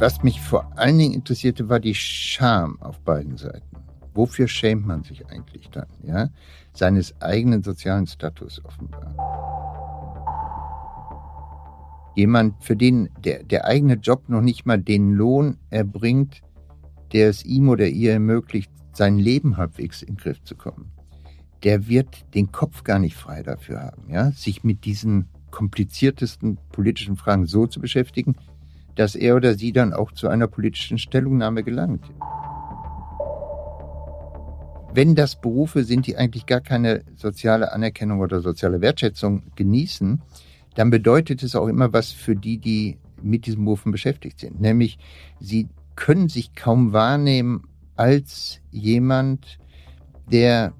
Was mich vor allen Dingen interessierte, war die Scham auf beiden Seiten. Wofür schämt man sich eigentlich dann? Ja? Seines eigenen sozialen Status offenbar. Jemand, für den der, der eigene Job noch nicht mal den Lohn erbringt, der es ihm oder ihr ermöglicht, sein Leben halbwegs in den Griff zu kommen. Der wird den Kopf gar nicht frei dafür haben, ja, sich mit diesen kompliziertesten politischen Fragen so zu beschäftigen, dass er oder sie dann auch zu einer politischen Stellungnahme gelangt. Wenn das Berufe sind, die eigentlich gar keine soziale Anerkennung oder soziale Wertschätzung genießen, dann bedeutet es auch immer was für die, die mit diesen Berufen beschäftigt sind. Nämlich, sie können sich kaum wahrnehmen als jemand, der,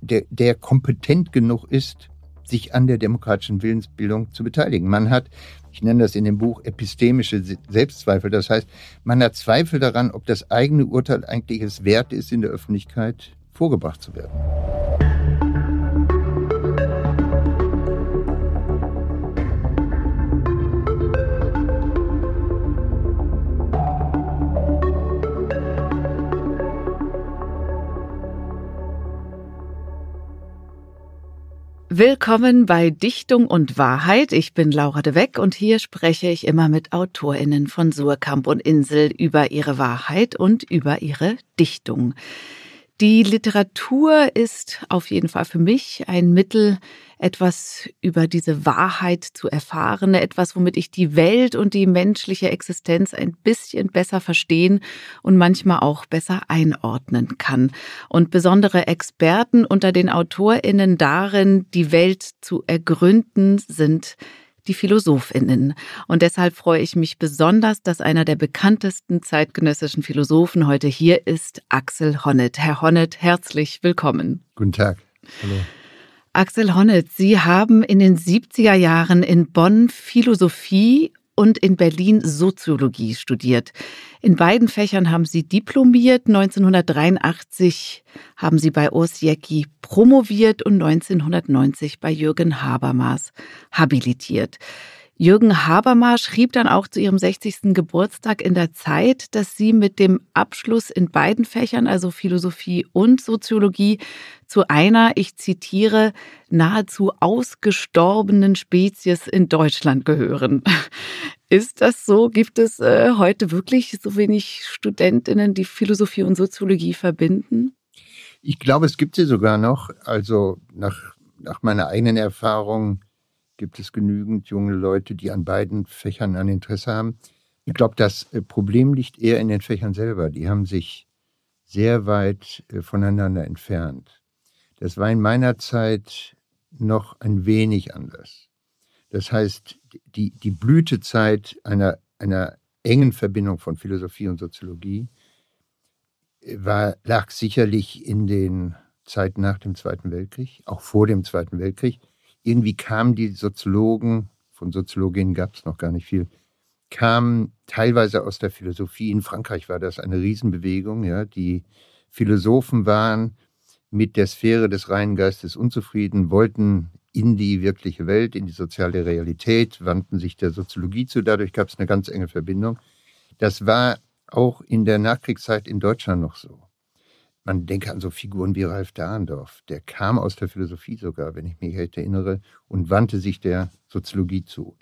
der, der kompetent genug ist, sich an der demokratischen Willensbildung zu beteiligen. Man hat, ich nenne das in dem Buch epistemische Selbstzweifel, das heißt, man hat Zweifel daran, ob das eigene Urteil eigentlich es wert ist, in der Öffentlichkeit vorgebracht zu werden. Willkommen bei Dichtung und Wahrheit. Ich bin Laura de Weck und hier spreche ich immer mit AutorInnen von Surkamp und Insel über ihre Wahrheit und über ihre Dichtung. Die Literatur ist auf jeden Fall für mich ein Mittel, etwas über diese Wahrheit zu erfahren, etwas, womit ich die Welt und die menschliche Existenz ein bisschen besser verstehen und manchmal auch besser einordnen kann. Und besondere Experten unter den Autorinnen darin, die Welt zu ergründen, sind die Philosophinnen. Und deshalb freue ich mich besonders, dass einer der bekanntesten zeitgenössischen Philosophen heute hier ist, Axel Honneth. Herr Honneth, herzlich willkommen. Guten Tag. Hallo. Axel Honneth, Sie haben in den 70er Jahren in Bonn Philosophie und in Berlin Soziologie studiert. In beiden Fächern haben Sie diplomiert. 1983 haben Sie bei Urs Jäcki promoviert und 1990 bei Jürgen Habermas habilitiert. Jürgen Habermas schrieb dann auch zu ihrem 60. Geburtstag in der Zeit, dass sie mit dem Abschluss in beiden Fächern, also Philosophie und Soziologie, zu einer, ich zitiere, nahezu ausgestorbenen Spezies in Deutschland gehören. Ist das so? Gibt es äh, heute wirklich so wenig Studentinnen, die Philosophie und Soziologie verbinden? Ich glaube, es gibt sie sogar noch. Also nach, nach meiner eigenen Erfahrung gibt es genügend junge Leute, die an beiden Fächern ein Interesse haben. Ich glaube, das äh, Problem liegt eher in den Fächern selber. Die haben sich sehr weit äh, voneinander entfernt. Das war in meiner Zeit noch ein wenig anders. Das heißt, die, die Blütezeit einer, einer engen Verbindung von Philosophie und Soziologie äh, war, lag sicherlich in den Zeiten nach dem Zweiten Weltkrieg, auch vor dem Zweiten Weltkrieg irgendwie kamen die Soziologen, von Soziologinnen gab es noch gar nicht viel, kamen teilweise aus der Philosophie. In Frankreich war das eine Riesenbewegung. Ja. Die Philosophen waren mit der Sphäre des reinen Geistes unzufrieden, wollten in die wirkliche Welt, in die soziale Realität, wandten sich der Soziologie zu. Dadurch gab es eine ganz enge Verbindung. Das war auch in der Nachkriegszeit in Deutschland noch so. Man denke an so Figuren wie Ralf Dahndorf. Der kam aus der Philosophie sogar, wenn ich mich recht erinnere, und wandte sich der Soziologie zu.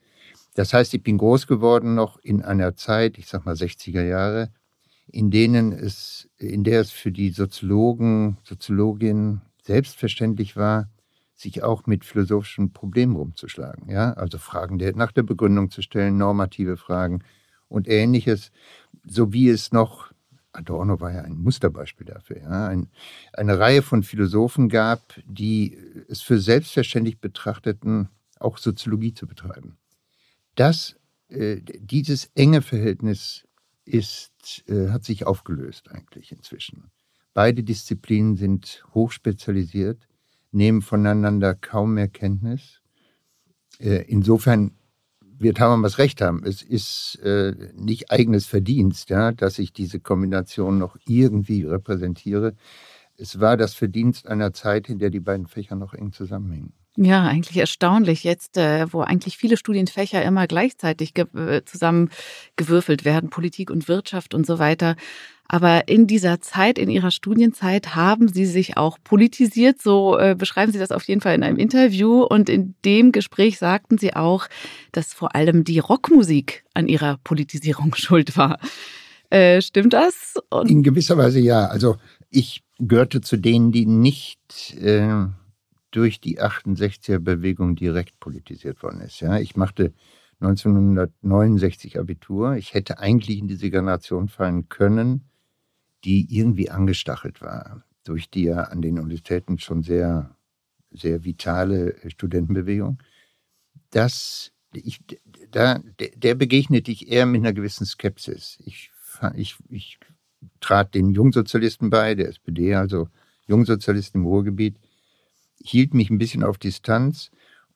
Das heißt, ich bin groß geworden noch in einer Zeit, ich sag mal 60er Jahre, in denen es, in der es für die Soziologen, Soziologinnen selbstverständlich war, sich auch mit philosophischen Problemen rumzuschlagen. Ja, also Fragen der, nach der Begründung zu stellen, normative Fragen und ähnliches, so wie es noch Adorno war ja ein Musterbeispiel dafür, ja, ein, eine Reihe von Philosophen gab, die es für selbstverständlich betrachteten, auch Soziologie zu betreiben. Das, äh, dieses enge Verhältnis ist, äh, hat sich aufgelöst eigentlich inzwischen. Beide Disziplinen sind hochspezialisiert, nehmen voneinander kaum mehr Kenntnis. Äh, insofern wird Habermas recht haben. Es ist äh, nicht eigenes Verdienst, ja, dass ich diese Kombination noch irgendwie repräsentiere. es war das Verdienst einer Zeit, in der die beiden Fächer noch eng zusammenhingen. Ja, eigentlich erstaunlich jetzt, äh, wo eigentlich viele Studienfächer immer gleichzeitig äh, zusammengewürfelt werden, Politik und Wirtschaft und so weiter. Aber in dieser Zeit, in Ihrer Studienzeit, haben Sie sich auch politisiert. So äh, beschreiben Sie das auf jeden Fall in einem Interview. Und in dem Gespräch sagten Sie auch, dass vor allem die Rockmusik an Ihrer Politisierung schuld war. Äh, stimmt das? Und in gewisser Weise ja. Also ich gehörte zu denen, die nicht äh, durch die 68er Bewegung direkt politisiert worden ist. Ja, ich machte 1969 Abitur. Ich hätte eigentlich in diese Generation fallen können, die irgendwie angestachelt war durch die ja an den Universitäten schon sehr, sehr vitale Studentenbewegung. Das, ich, da, der begegnete ich eher mit einer gewissen Skepsis. Ich, ich, ich trat den Jungsozialisten bei, der SPD, also Jungsozialisten im Ruhrgebiet, hielt mich ein bisschen auf Distanz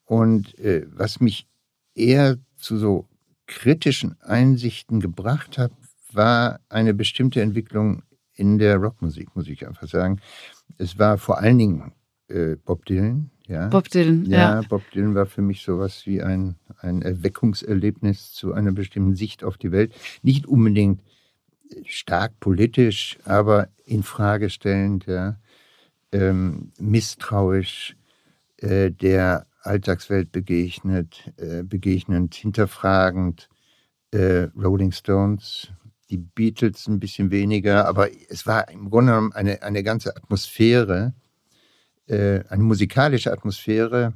und äh, was mich eher zu so kritischen Einsichten gebracht hat, war eine bestimmte Entwicklung in der Rockmusik, muss ich einfach sagen. Es war vor allen Dingen äh, Bob Dylan. Ja. Bob Dylan, ja, ja. Bob Dylan war für mich sowas wie ein, ein Erweckungserlebnis zu einer bestimmten Sicht auf die Welt. Nicht unbedingt stark politisch, aber in Frage stellend, ja, ähm, misstrauisch äh, der Alltagswelt begegnet, äh, begegnend, hinterfragend. Äh, Rolling Stones, die Beatles ein bisschen weniger, aber es war im Grunde genommen eine, eine ganze Atmosphäre, äh, eine musikalische Atmosphäre,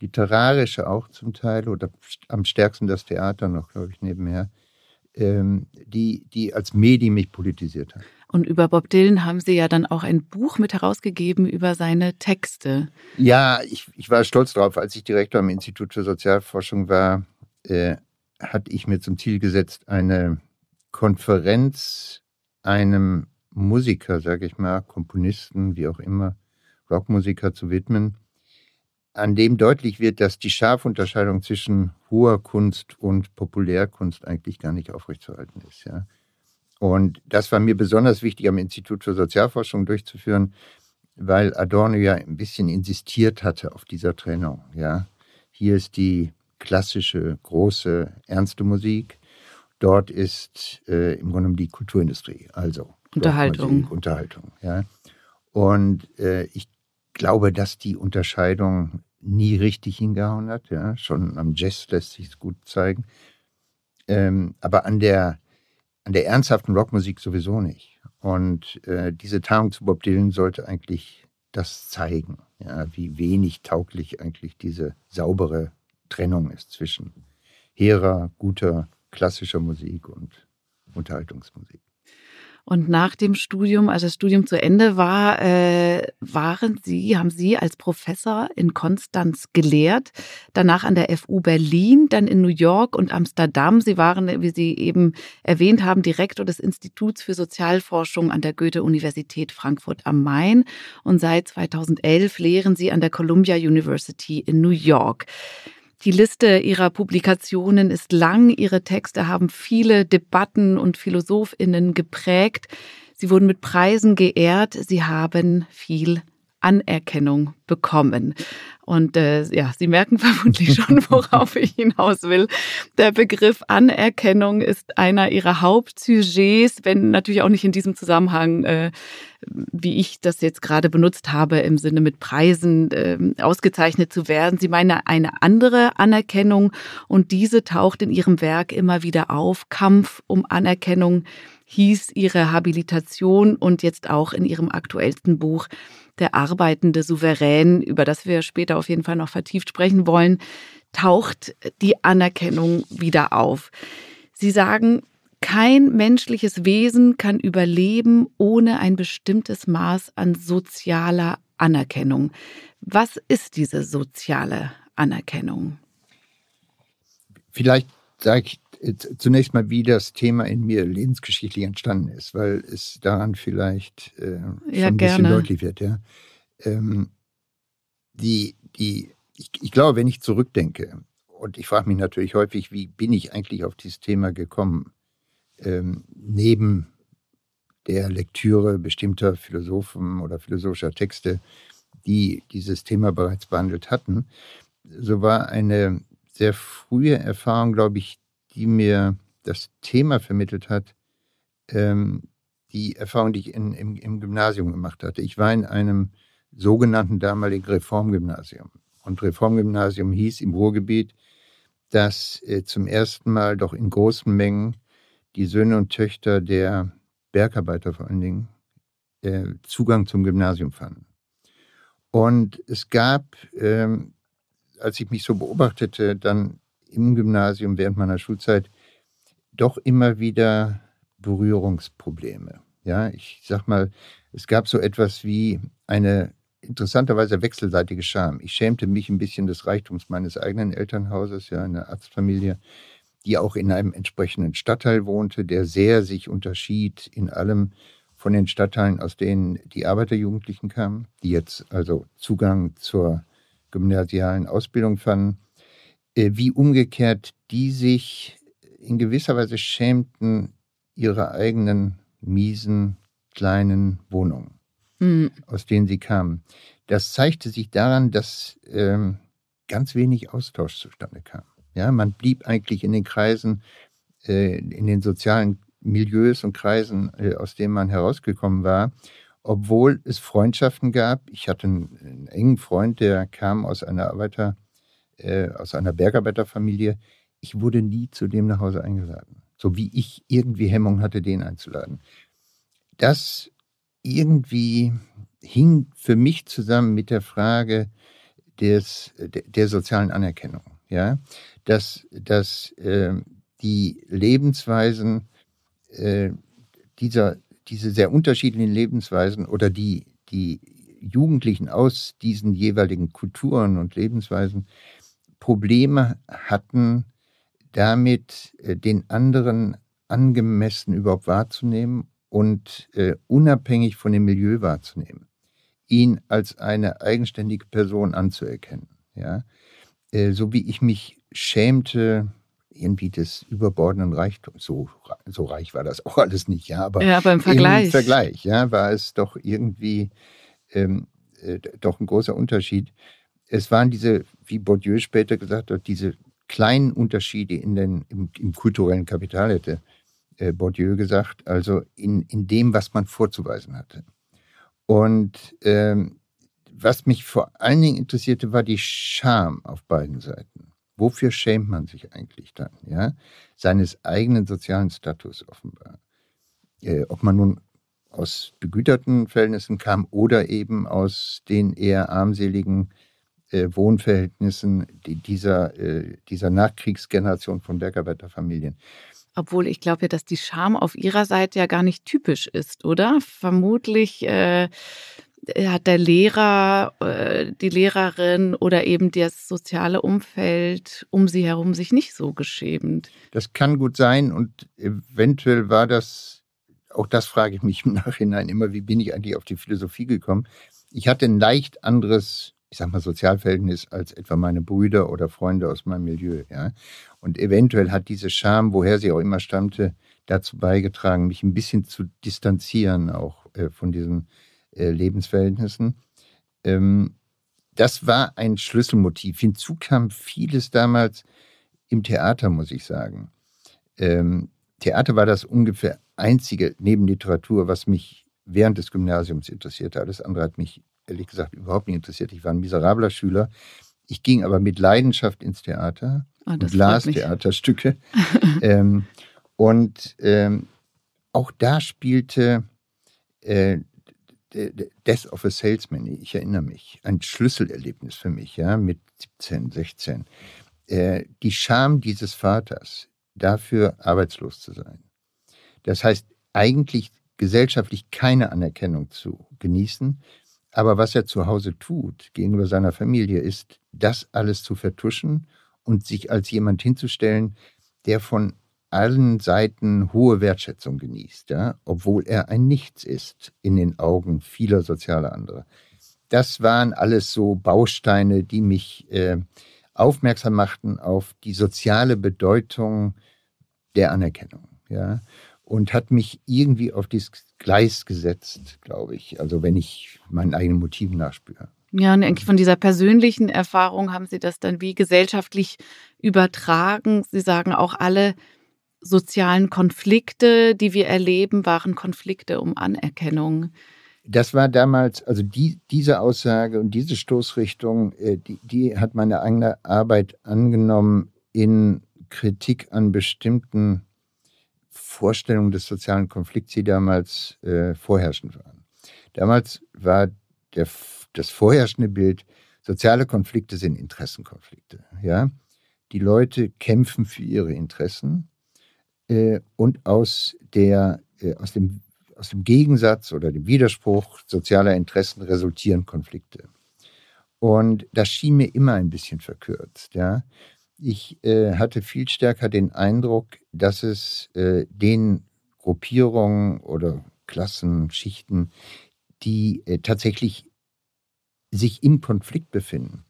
literarische auch zum Teil oder am stärksten das Theater noch, glaube ich, nebenher, ähm, die, die als Medium mich politisiert hat. Und über Bob Dylan haben Sie ja dann auch ein Buch mit herausgegeben über seine Texte. Ja, ich, ich war stolz darauf. Als ich Direktor am Institut für Sozialforschung war, äh, hatte ich mir zum Ziel gesetzt, eine Konferenz einem Musiker, sage ich mal, Komponisten, wie auch immer, Rockmusiker zu widmen, an dem deutlich wird, dass die scharfe Unterscheidung zwischen hoher Kunst und Populärkunst eigentlich gar nicht aufrechtzuerhalten ist. Ja. Und das war mir besonders wichtig am Institut für Sozialforschung durchzuführen, weil Adorno ja ein bisschen insistiert hatte auf dieser Trennung. Ja. Hier ist die klassische, große, ernste Musik. Dort ist äh, im Grunde die Kulturindustrie, also Unterhaltung. Musik, Unterhaltung, ja. Und äh, ich glaube, dass die Unterscheidung nie richtig hingehauen hat. Ja. Schon am Jazz lässt sich es gut zeigen. Ähm, aber an der, an der ernsthaften Rockmusik sowieso nicht. Und äh, diese Tagung zu Bob Dylan sollte eigentlich das zeigen, ja, wie wenig tauglich eigentlich diese saubere Trennung ist zwischen hehrer, guter, klassischer Musik und Unterhaltungsmusik. Und nach dem Studium, als das Studium zu Ende war, äh, waren Sie, haben Sie als Professor in Konstanz gelehrt, danach an der FU Berlin, dann in New York und Amsterdam. Sie waren, wie Sie eben erwähnt haben, Direktor des Instituts für Sozialforschung an der Goethe-Universität Frankfurt am Main. Und seit 2011 lehren Sie an der Columbia University in New York. Die Liste ihrer Publikationen ist lang. Ihre Texte haben viele Debatten und Philosophinnen geprägt. Sie wurden mit Preisen geehrt. Sie haben viel Anerkennung bekommen. Und äh, ja, Sie merken vermutlich schon, worauf ich hinaus will. Der Begriff Anerkennung ist einer Ihrer Hauptsujets, wenn natürlich auch nicht in diesem Zusammenhang, äh, wie ich das jetzt gerade benutzt habe, im Sinne mit Preisen äh, ausgezeichnet zu werden. Sie meinen eine andere Anerkennung und diese taucht in Ihrem Werk immer wieder auf. Kampf um Anerkennung hieß Ihre Habilitation und jetzt auch in Ihrem aktuellsten Buch der arbeitende Souverän, über das wir später auf jeden Fall noch vertieft sprechen wollen, taucht die Anerkennung wieder auf. Sie sagen, kein menschliches Wesen kann überleben ohne ein bestimmtes Maß an sozialer Anerkennung. Was ist diese soziale Anerkennung? Vielleicht sage ich zunächst mal, wie das Thema in mir lebensgeschichtlich entstanden ist, weil es daran vielleicht äh, ja, ein bisschen deutlich wird. Ja. Ähm, die, die, ich, ich glaube, wenn ich zurückdenke, und ich frage mich natürlich häufig, wie bin ich eigentlich auf dieses Thema gekommen, ähm, neben der Lektüre bestimmter Philosophen oder philosophischer Texte, die dieses Thema bereits behandelt hatten. So war eine sehr frühe Erfahrung, glaube ich, die mir das Thema vermittelt hat, ähm, die Erfahrung, die ich in, im, im Gymnasium gemacht hatte. Ich war in einem sogenannten damaligen Reformgymnasium. Und Reformgymnasium hieß im Ruhrgebiet, dass äh, zum ersten Mal doch in großen Mengen die Söhne und Töchter der Bergarbeiter vor allen Dingen äh, Zugang zum Gymnasium fanden. Und es gab, ähm, als ich mich so beobachtete, dann im Gymnasium während meiner Schulzeit doch immer wieder Berührungsprobleme. Ja, ich sag mal, es gab so etwas wie eine interessanterweise wechselseitige Scham. Ich schämte mich ein bisschen des Reichtums meines eigenen Elternhauses, ja, eine Arztfamilie, die auch in einem entsprechenden Stadtteil wohnte, der sehr sich unterschied in allem von den Stadtteilen, aus denen die Arbeiterjugendlichen kamen, die jetzt also Zugang zur gymnasialen Ausbildung fanden, wie umgekehrt die sich in gewisser Weise schämten ihrer eigenen miesen kleinen Wohnungen mhm. aus denen sie kamen. Das zeigte sich daran, dass ähm, ganz wenig Austausch zustande kam. Ja, man blieb eigentlich in den Kreisen, äh, in den sozialen Milieus und Kreisen, äh, aus denen man herausgekommen war, obwohl es Freundschaften gab. Ich hatte einen, einen engen Freund, der kam aus einer Arbeiter, äh, aus einer Bergarbeiterfamilie. Ich wurde nie zu dem nach Hause eingeladen, so wie ich irgendwie Hemmung hatte, den einzuladen. Das irgendwie hing für mich zusammen mit der Frage des, der, der sozialen Anerkennung. Ja, dass, dass äh, die Lebensweisen äh, dieser, diese sehr unterschiedlichen Lebensweisen oder die, die Jugendlichen aus diesen jeweiligen Kulturen und Lebensweisen Probleme hatten, damit äh, den anderen angemessen überhaupt wahrzunehmen und äh, unabhängig von dem Milieu wahrzunehmen, ihn als eine eigenständige Person anzuerkennen. Ja? Äh, so wie ich mich schämte, irgendwie des überbordenden Reichtums. So, so reich war das auch alles nicht, ja. Aber, ja, aber im Vergleich. Im Vergleich, ja, war es doch irgendwie ähm, äh, doch ein großer Unterschied. Es waren diese, wie Bourdieu später gesagt hat, diese kleinen Unterschiede in den, im, im kulturellen Kapital hätte äh, Bourdieu gesagt, also in, in dem, was man vorzuweisen hatte. Und ähm, was mich vor allen Dingen interessierte, war die Scham auf beiden Seiten. Wofür schämt man sich eigentlich dann? Ja? Seines eigenen sozialen Status offenbar. Äh, ob man nun aus begüterten Verhältnissen kam oder eben aus den eher armseligen äh, Wohnverhältnissen dieser, äh, dieser Nachkriegsgeneration von Bergarbeiterfamilien. Obwohl ich glaube ja, dass die Scham auf ihrer Seite ja gar nicht typisch ist, oder? Vermutlich äh, hat der Lehrer, äh, die Lehrerin oder eben das soziale Umfeld um sie herum sich nicht so geschämt. Das kann gut sein und eventuell war das, auch das frage ich mich im Nachhinein immer, wie bin ich eigentlich auf die Philosophie gekommen? Ich hatte ein leicht anderes ich sag mal, Sozialverhältnis als etwa meine Brüder oder Freunde aus meinem Milieu. Ja? Und eventuell hat diese Scham, woher sie auch immer stammte, dazu beigetragen, mich ein bisschen zu distanzieren auch äh, von diesen äh, Lebensverhältnissen. Ähm, das war ein Schlüsselmotiv. Hinzu kam vieles damals im Theater, muss ich sagen. Ähm, Theater war das ungefähr einzige neben Literatur, was mich während des Gymnasiums interessierte. Alles andere hat mich ehrlich gesagt überhaupt nicht interessiert. Ich war ein miserabler Schüler. Ich ging aber mit Leidenschaft ins Theater und las Theaterstücke. ähm, und ähm, auch da spielte äh, Death of a Salesman, ich erinnere mich, ein Schlüsselerlebnis für mich, ja, mit 17, 16. Äh, die Scham dieses Vaters, dafür arbeitslos zu sein. Das heißt, eigentlich gesellschaftlich keine Anerkennung zu genießen, aber was er zu Hause tut gegenüber seiner Familie, ist, das alles zu vertuschen und sich als jemand hinzustellen, der von allen Seiten hohe Wertschätzung genießt, ja, obwohl er ein Nichts ist in den Augen vieler sozialer anderer. Das waren alles so Bausteine, die mich äh, aufmerksam machten auf die soziale Bedeutung der Anerkennung. Ja. Und hat mich irgendwie auf dieses Gleis gesetzt, glaube ich. Also wenn ich meinen eigenen Motiven nachspüre. Ja, und eigentlich von dieser persönlichen Erfahrung haben Sie das dann wie gesellschaftlich übertragen. Sie sagen auch alle sozialen Konflikte, die wir erleben, waren Konflikte um Anerkennung. Das war damals, also die, diese Aussage und diese Stoßrichtung, äh, die, die hat meine eigene Arbeit angenommen in Kritik an bestimmten Vorstellungen des sozialen Konflikts, die damals äh, vorherrschend waren. Damals war der, das vorherrschende Bild, soziale Konflikte sind Interessenkonflikte. Ja? Die Leute kämpfen für ihre Interessen äh, und aus, der, äh, aus, dem, aus dem Gegensatz oder dem Widerspruch sozialer Interessen resultieren Konflikte. Und das schien mir immer ein bisschen verkürzt. Ja? Ich äh, hatte viel stärker den Eindruck, dass es äh, den Gruppierungen oder Klassen, Schichten, die äh, tatsächlich sich im Konflikt befinden,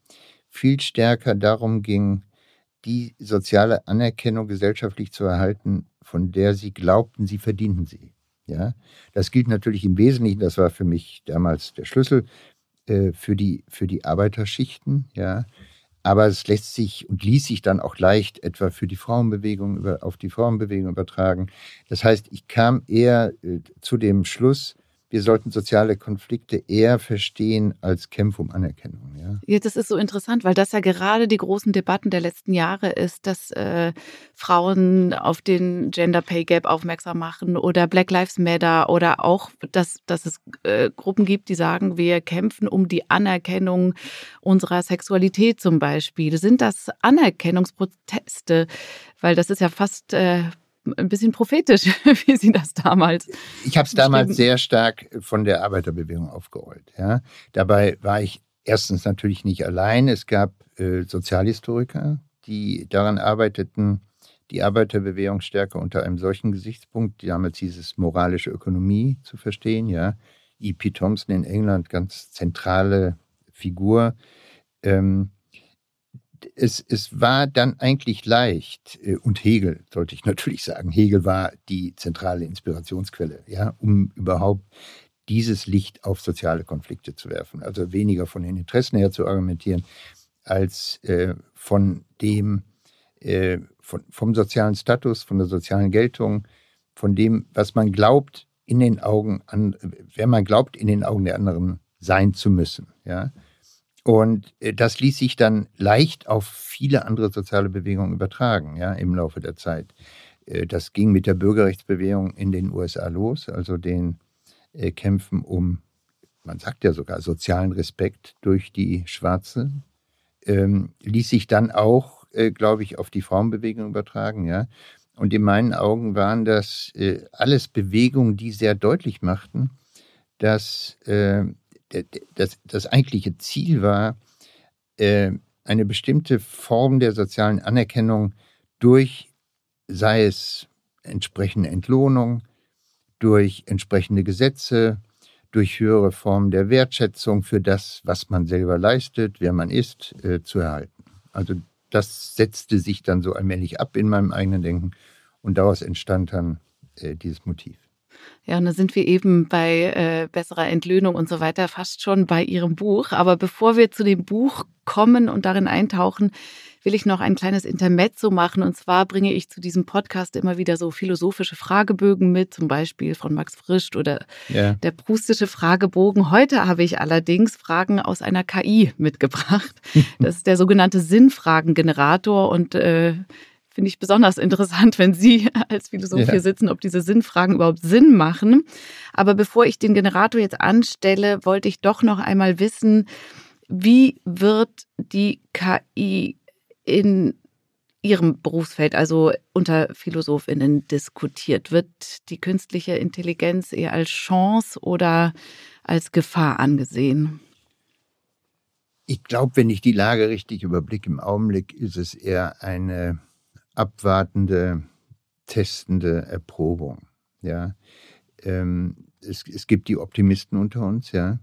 viel stärker darum ging, die soziale Anerkennung gesellschaftlich zu erhalten, von der sie glaubten, sie verdienten sie. Ja, das gilt natürlich im Wesentlichen, das war für mich damals der Schlüssel, äh, für, die, für die Arbeiterschichten, ja, aber es lässt sich und ließ sich dann auch leicht etwa für die Frauenbewegung über, auf die Frauenbewegung übertragen. Das heißt, ich kam eher äh, zu dem Schluss, wir sollten soziale Konflikte eher verstehen als Kämpfe um Anerkennung. Ja? ja, das ist so interessant, weil das ja gerade die großen Debatten der letzten Jahre ist, dass äh, Frauen auf den Gender Pay Gap aufmerksam machen oder Black Lives Matter oder auch, dass, dass es äh, Gruppen gibt, die sagen, wir kämpfen um die Anerkennung unserer Sexualität zum Beispiel. Sind das Anerkennungsproteste? Weil das ist ja fast äh, ein bisschen prophetisch, wie Sie das damals. Ich habe es damals sehr stark von der Arbeiterbewegung aufgerollt. Ja. Dabei war ich erstens natürlich nicht allein. Es gab äh, Sozialhistoriker, die daran arbeiteten, die Arbeiterbewegung stärker unter einem solchen Gesichtspunkt, damals hieß es moralische Ökonomie zu verstehen. Ja. E.P. Thompson in England, ganz zentrale Figur. Ähm, es, es war dann eigentlich leicht, äh, und Hegel, sollte ich natürlich sagen, Hegel war die zentrale Inspirationsquelle, ja, um überhaupt dieses Licht auf soziale Konflikte zu werfen. Also weniger von den Interessen her zu argumentieren, als äh, von dem, äh, von, vom sozialen Status, von der sozialen Geltung, von dem, was man glaubt, in den Augen an, wer man glaubt, in den Augen der anderen sein zu müssen. Ja. Und äh, das ließ sich dann leicht auf viele andere soziale Bewegungen übertragen, ja, im Laufe der Zeit. Äh, das ging mit der Bürgerrechtsbewegung in den USA los, also den äh, Kämpfen um, man sagt ja sogar, sozialen Respekt durch die Schwarze. Ähm, ließ sich dann auch, äh, glaube ich, auf die Frauenbewegung übertragen, ja. Und in meinen Augen waren das äh, alles Bewegungen, die sehr deutlich machten, dass äh, das, das eigentliche Ziel war, äh, eine bestimmte Form der sozialen Anerkennung durch, sei es entsprechende Entlohnung, durch entsprechende Gesetze, durch höhere Formen der Wertschätzung für das, was man selber leistet, wer man ist, äh, zu erhalten. Also das setzte sich dann so allmählich ab in meinem eigenen Denken und daraus entstand dann äh, dieses Motiv. Ja, und da sind wir eben bei äh, besserer Entlöhnung und so weiter fast schon bei Ihrem Buch. Aber bevor wir zu dem Buch kommen und darin eintauchen, will ich noch ein kleines Intermezzo machen. Und zwar bringe ich zu diesem Podcast immer wieder so philosophische Fragebögen mit, zum Beispiel von Max Frisch oder ja. der prustische Fragebogen. Heute habe ich allerdings Fragen aus einer KI mitgebracht. Das ist der sogenannte Sinnfragengenerator und äh, finde ich besonders interessant, wenn Sie als Philosoph ja. hier sitzen, ob diese Sinnfragen überhaupt Sinn machen. Aber bevor ich den Generator jetzt anstelle, wollte ich doch noch einmal wissen, wie wird die KI in Ihrem Berufsfeld, also unter Philosophinnen, diskutiert? Wird die künstliche Intelligenz eher als Chance oder als Gefahr angesehen? Ich glaube, wenn ich die Lage richtig überblicke, im Augenblick ist es eher eine abwartende, testende Erprobung. Ja, ähm, es, es gibt die Optimisten unter uns, ja,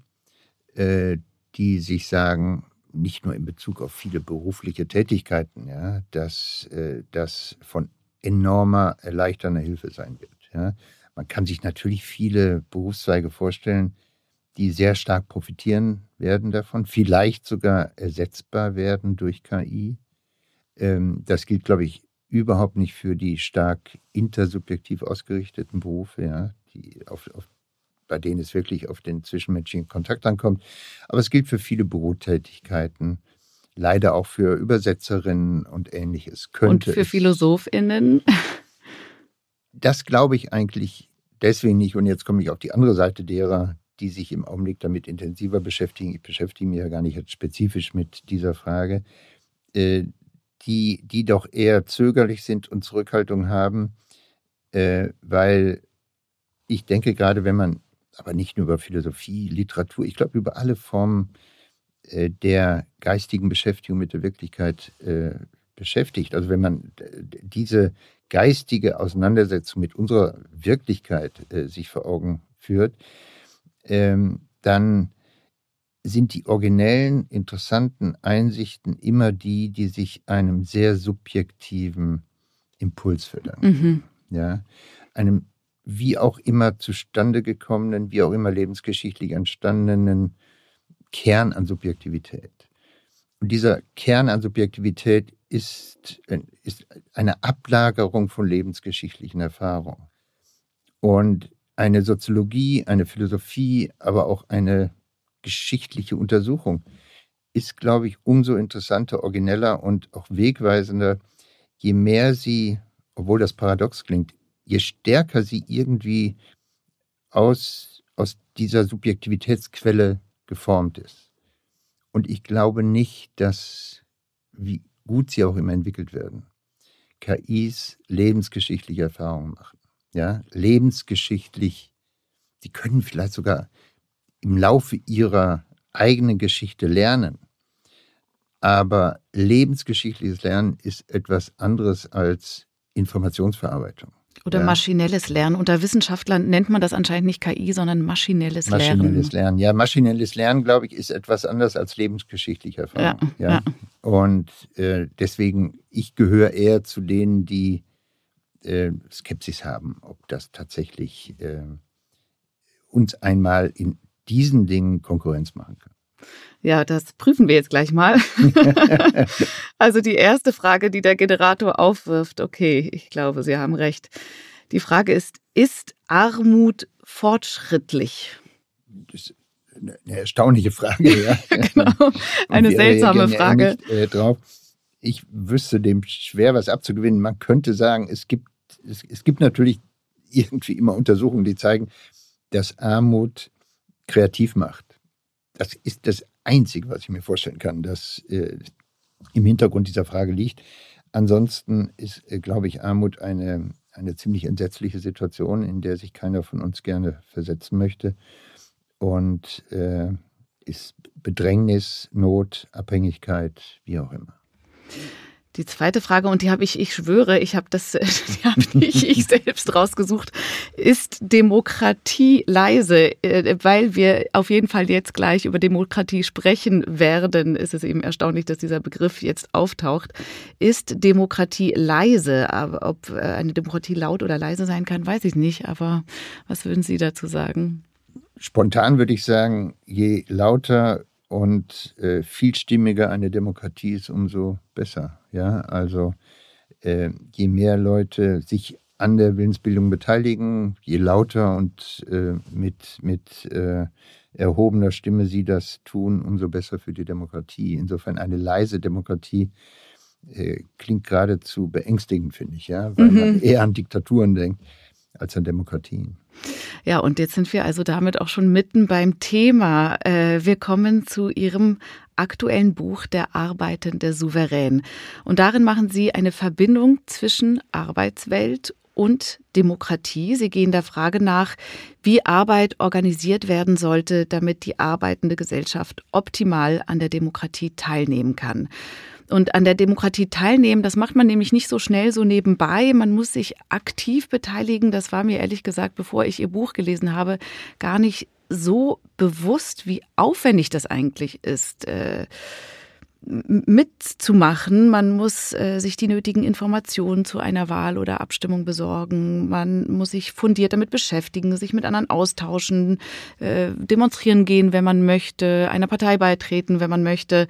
äh, die sich sagen, nicht nur in Bezug auf viele berufliche Tätigkeiten, ja, dass äh, das von enormer erleichternder Hilfe sein wird. Ja. Man kann sich natürlich viele Berufszweige vorstellen, die sehr stark profitieren werden davon, vielleicht sogar ersetzbar werden durch KI. Ähm, das gilt, glaube ich, überhaupt nicht für die stark intersubjektiv ausgerichteten Berufe, ja, die auf, auf, bei denen es wirklich auf den zwischenmenschlichen Kontakt ankommt. Aber es gilt für viele Bürotätigkeiten, leider auch für Übersetzerinnen und ähnliches. Könnte und für PhilosophInnen? Das glaube ich eigentlich deswegen nicht. Und jetzt komme ich auf die andere Seite derer, die sich im Augenblick damit intensiver beschäftigen. Ich beschäftige mich ja gar nicht spezifisch mit dieser Frage. Äh, die, die doch eher zögerlich sind und Zurückhaltung haben, äh, weil ich denke, gerade wenn man, aber nicht nur über Philosophie, Literatur, ich glaube über alle Formen äh, der geistigen Beschäftigung mit der Wirklichkeit äh, beschäftigt, also wenn man diese geistige Auseinandersetzung mit unserer Wirklichkeit äh, sich vor Augen führt, ähm, dann sind die originellen, interessanten Einsichten immer die, die sich einem sehr subjektiven Impuls verdanken. Mhm. Ja, einem wie auch immer zustande gekommenen, wie auch immer lebensgeschichtlich entstandenen Kern an Subjektivität. Und dieser Kern an Subjektivität ist, ist eine Ablagerung von lebensgeschichtlichen Erfahrungen. Und eine Soziologie, eine Philosophie, aber auch eine geschichtliche Untersuchung ist, glaube ich, umso interessanter, origineller und auch wegweisender, je mehr sie, obwohl das paradox klingt, je stärker sie irgendwie aus, aus dieser Subjektivitätsquelle geformt ist. Und ich glaube nicht, dass, wie gut sie auch immer entwickelt werden, KIs lebensgeschichtliche Erfahrungen machen. Ja, lebensgeschichtlich, die können vielleicht sogar im Laufe ihrer eigenen Geschichte lernen. Aber lebensgeschichtliches Lernen ist etwas anderes als Informationsverarbeitung. Oder ja. maschinelles Lernen. Unter Wissenschaftlern nennt man das anscheinend nicht KI, sondern maschinelles, Lernen. Maschinelles Lernen. Ja, maschinelles Lernen, glaube ich, ist etwas anders als lebensgeschichtliche Erfahrung. Ja, ja. Und äh, deswegen, ich gehöre eher zu denen, die äh, Skepsis haben, ob das tatsächlich äh, uns einmal in diesen Dingen Konkurrenz machen kann. Ja, das prüfen wir jetzt gleich mal. also die erste Frage, die der Generator aufwirft, okay, ich glaube, Sie haben recht. Die Frage ist, ist Armut fortschrittlich? Das ist eine erstaunliche Frage, ja. genau, eine seltsame Frage. Nicht, äh, drauf. Ich wüsste dem schwer was abzugewinnen. Man könnte sagen, es gibt, es, es gibt natürlich irgendwie immer Untersuchungen, die zeigen, dass Armut kreativ macht. Das ist das Einzige, was ich mir vorstellen kann, das äh, im Hintergrund dieser Frage liegt. Ansonsten ist, äh, glaube ich, Armut eine, eine ziemlich entsetzliche Situation, in der sich keiner von uns gerne versetzen möchte. Und äh, ist Bedrängnis, Not, Abhängigkeit, wie auch immer. Die zweite Frage, und die habe ich, ich schwöre, ich habe das, die habe nicht ich selbst rausgesucht, ist Demokratie leise? Äh, weil wir auf jeden Fall jetzt gleich über Demokratie sprechen werden, ist es eben erstaunlich, dass dieser Begriff jetzt auftaucht. Ist Demokratie leise? Aber ob äh, eine Demokratie laut oder leise sein kann, weiß ich nicht. Aber was würden Sie dazu sagen? Spontan würde ich sagen, je lauter und äh, vielstimmiger eine Demokratie ist, umso besser. Ja, also äh, je mehr Leute sich an der Willensbildung beteiligen, je lauter und äh, mit, mit äh, erhobener Stimme sie das tun, umso besser für die Demokratie. Insofern eine leise Demokratie äh, klingt geradezu beängstigend, finde ich, ja, weil mhm. man eher an Diktaturen denkt als an Demokratien. Ja, und jetzt sind wir also damit auch schon mitten beim Thema. Äh, wir kommen zu Ihrem aktuellen Buch Der arbeitende Souverän. Und darin machen Sie eine Verbindung zwischen Arbeitswelt und Demokratie. Sie gehen der Frage nach, wie Arbeit organisiert werden sollte, damit die arbeitende Gesellschaft optimal an der Demokratie teilnehmen kann. Und an der Demokratie teilnehmen, das macht man nämlich nicht so schnell so nebenbei. Man muss sich aktiv beteiligen. Das war mir ehrlich gesagt, bevor ich Ihr Buch gelesen habe, gar nicht so bewusst, wie aufwendig das eigentlich ist. Äh, mitzumachen. Man muss äh, sich die nötigen Informationen zu einer Wahl oder Abstimmung besorgen. Man muss sich fundiert damit beschäftigen, sich mit anderen austauschen, äh, demonstrieren gehen, wenn man möchte, einer Partei beitreten, wenn man möchte.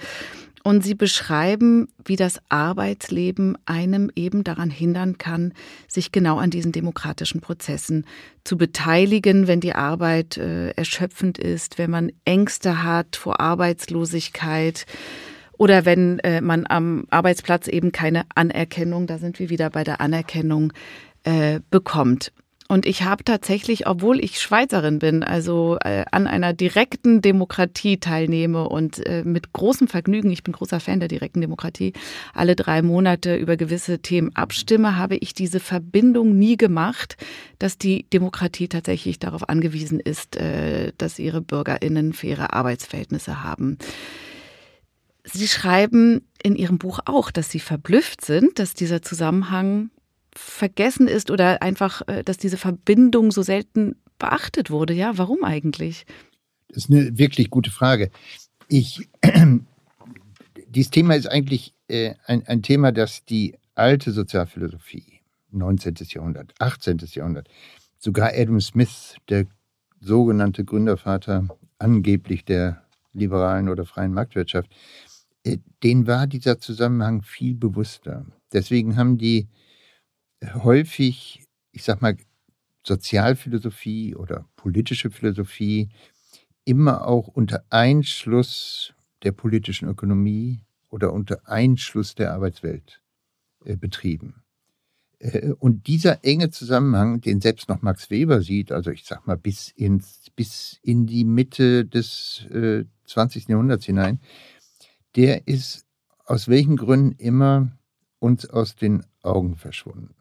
Und sie beschreiben, wie das Arbeitsleben einem eben daran hindern kann, sich genau an diesen demokratischen Prozessen zu beteiligen, wenn die Arbeit äh, erschöpfend ist, wenn man Ängste hat vor Arbeitslosigkeit oder wenn äh, man am Arbeitsplatz eben keine Anerkennung, da sind wir wieder bei der Anerkennung, äh, bekommt. Und ich habe tatsächlich, obwohl ich Schweizerin bin, also äh, an einer direkten Demokratie teilnehme und äh, mit großem Vergnügen, ich bin großer Fan der direkten Demokratie, alle drei Monate über gewisse Themen abstimme, habe ich diese Verbindung nie gemacht, dass die Demokratie tatsächlich darauf angewiesen ist, äh, dass ihre Bürgerinnen faire Arbeitsverhältnisse haben. Sie schreiben in Ihrem Buch auch, dass Sie verblüfft sind, dass dieser Zusammenhang vergessen ist oder einfach, äh, dass diese Verbindung so selten beachtet wurde. Ja, warum eigentlich? Das ist eine wirklich gute Frage. Ich, dieses Thema ist eigentlich äh, ein, ein Thema, das die alte Sozialphilosophie, 19. Jahrhundert, 18. Jahrhundert, sogar Adam Smith, der sogenannte Gründervater angeblich der liberalen oder freien Marktwirtschaft, äh, den war dieser Zusammenhang viel bewusster. Deswegen haben die häufig, ich sag mal, Sozialphilosophie oder politische Philosophie immer auch unter Einschluss der politischen Ökonomie oder unter Einschluss der Arbeitswelt äh, betrieben. Äh, und dieser enge Zusammenhang, den selbst noch Max Weber sieht, also ich sag mal bis, ins, bis in die Mitte des äh, 20. Jahrhunderts hinein, der ist aus welchen Gründen immer uns aus den Augen verschwunden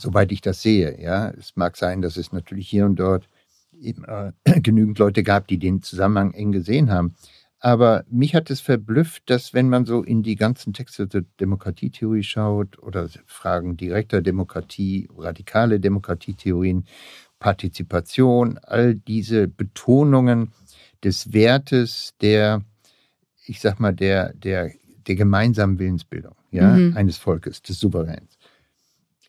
soweit ich das sehe. Ja, es mag sein, dass es natürlich hier und dort eben, äh, genügend Leute gab, die den Zusammenhang eng gesehen haben. Aber mich hat es verblüfft, dass wenn man so in die ganzen Texte der Demokratietheorie schaut oder Fragen direkter Demokratie, radikale Demokratietheorien, Partizipation, all diese Betonungen des Wertes der, ich sag mal, der, der, der gemeinsamen Willensbildung ja, mhm. eines Volkes, des Souveräns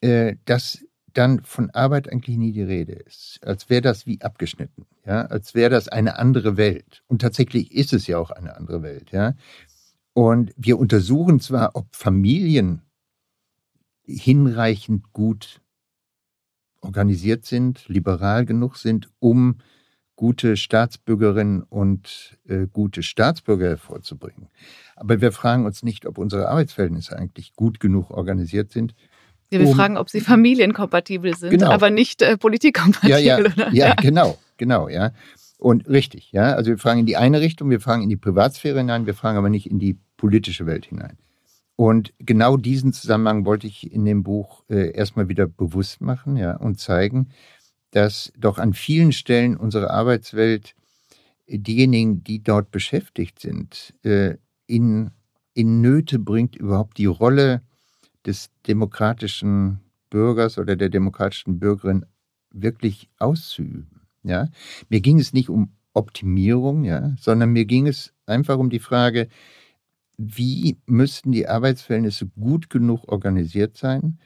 äh, dass dann von Arbeit eigentlich nie die Rede ist. Als wäre das wie abgeschnitten, ja, als wäre das eine andere Welt. Und tatsächlich ist es ja auch eine andere Welt, ja. Und wir untersuchen zwar, ob Familien hinreichend gut organisiert sind, liberal genug sind, um gute Staatsbürgerinnen und äh, gute Staatsbürger hervorzubringen. Aber wir fragen uns nicht, ob unsere Arbeitsverhältnisse eigentlich gut genug organisiert sind ja, wir um, fragen, ob sie familienkompatibel sind, genau. aber nicht äh, politikkompatibel. Ja, ja, ja, ja, genau, genau, ja. Und richtig, ja. Also wir fragen in die eine Richtung, wir fragen in die Privatsphäre hinein, wir fragen aber nicht in die politische Welt hinein. Und genau diesen Zusammenhang wollte ich in dem Buch äh, erstmal wieder bewusst machen, ja, und zeigen, dass doch an vielen Stellen unserer Arbeitswelt diejenigen, die dort beschäftigt sind, äh, in, in Nöte bringt überhaupt die Rolle des demokratischen Bürgers oder der demokratischen Bürgerin wirklich auszuüben. Ja? Mir ging es nicht um Optimierung, ja, sondern mir ging es einfach um die Frage, wie müssten die Arbeitsverhältnisse gut genug organisiert sein,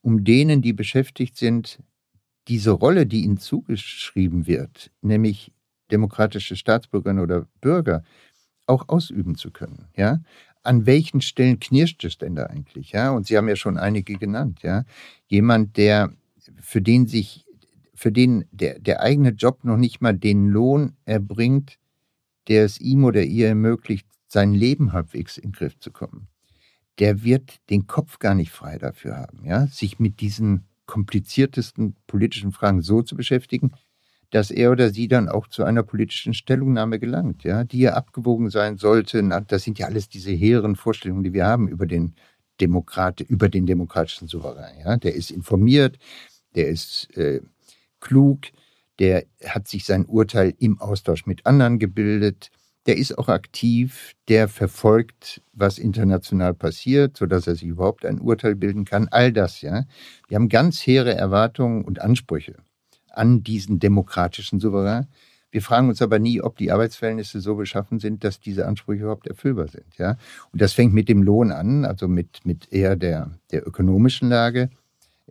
um denen, die beschäftigt sind, diese Rolle, die ihnen zugeschrieben wird, nämlich demokratische Staatsbürgerinnen oder Bürger, auch ausüben zu können. Ja? An welchen Stellen knirscht es denn da eigentlich? Ja, und Sie haben ja schon einige genannt. Ja, jemand, der für den sich, für den der, der eigene Job noch nicht mal den Lohn erbringt, der es ihm oder ihr ermöglicht, sein Leben halbwegs in den Griff zu kommen, der wird den Kopf gar nicht frei dafür haben, ja, sich mit diesen kompliziertesten politischen Fragen so zu beschäftigen, dass er oder sie dann auch zu einer politischen Stellungnahme gelangt, ja, die ja abgewogen sein sollte. Das sind ja alles diese hehren Vorstellungen, die wir haben über den Demokrat, über den demokratischen Souverän. Ja. Der ist informiert, der ist äh, klug, der hat sich sein Urteil im Austausch mit anderen gebildet, der ist auch aktiv, der verfolgt, was international passiert, sodass er sich überhaupt ein Urteil bilden kann. All das, ja. Wir haben ganz hehre Erwartungen und Ansprüche an diesen demokratischen Souverän. Wir fragen uns aber nie, ob die Arbeitsverhältnisse so beschaffen sind, dass diese Ansprüche überhaupt erfüllbar sind. Ja? Und das fängt mit dem Lohn an, also mit, mit eher der, der ökonomischen Lage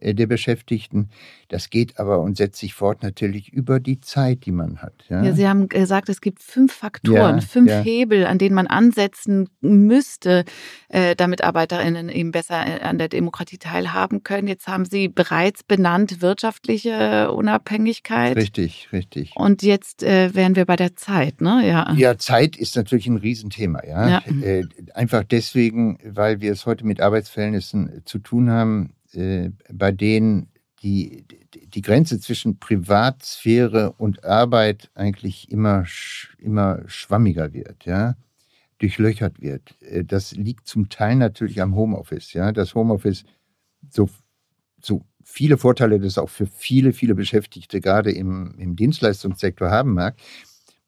der Beschäftigten. Das geht aber und setzt sich fort natürlich über die Zeit, die man hat. Ja, ja Sie haben gesagt, es gibt fünf Faktoren, ja, fünf ja. Hebel, an denen man ansetzen müsste, äh, damit ArbeiterInnen eben besser äh, an der Demokratie teilhaben können. Jetzt haben Sie bereits benannt wirtschaftliche Unabhängigkeit. Richtig, richtig. Und jetzt äh, wären wir bei der Zeit, ne? Ja. Ja, Zeit ist natürlich ein Riesenthema, ja. Äh, einfach deswegen, weil wir es heute mit Arbeitsverhältnissen zu tun haben, äh, bei denen die, die Grenze zwischen Privatsphäre und Arbeit eigentlich immer, immer schwammiger wird, ja, durchlöchert wird. Äh, das liegt zum Teil natürlich am Homeoffice, ja. Das Homeoffice, so, so viele Vorteile das auch für viele, viele Beschäftigte gerade im, im Dienstleistungssektor haben mag,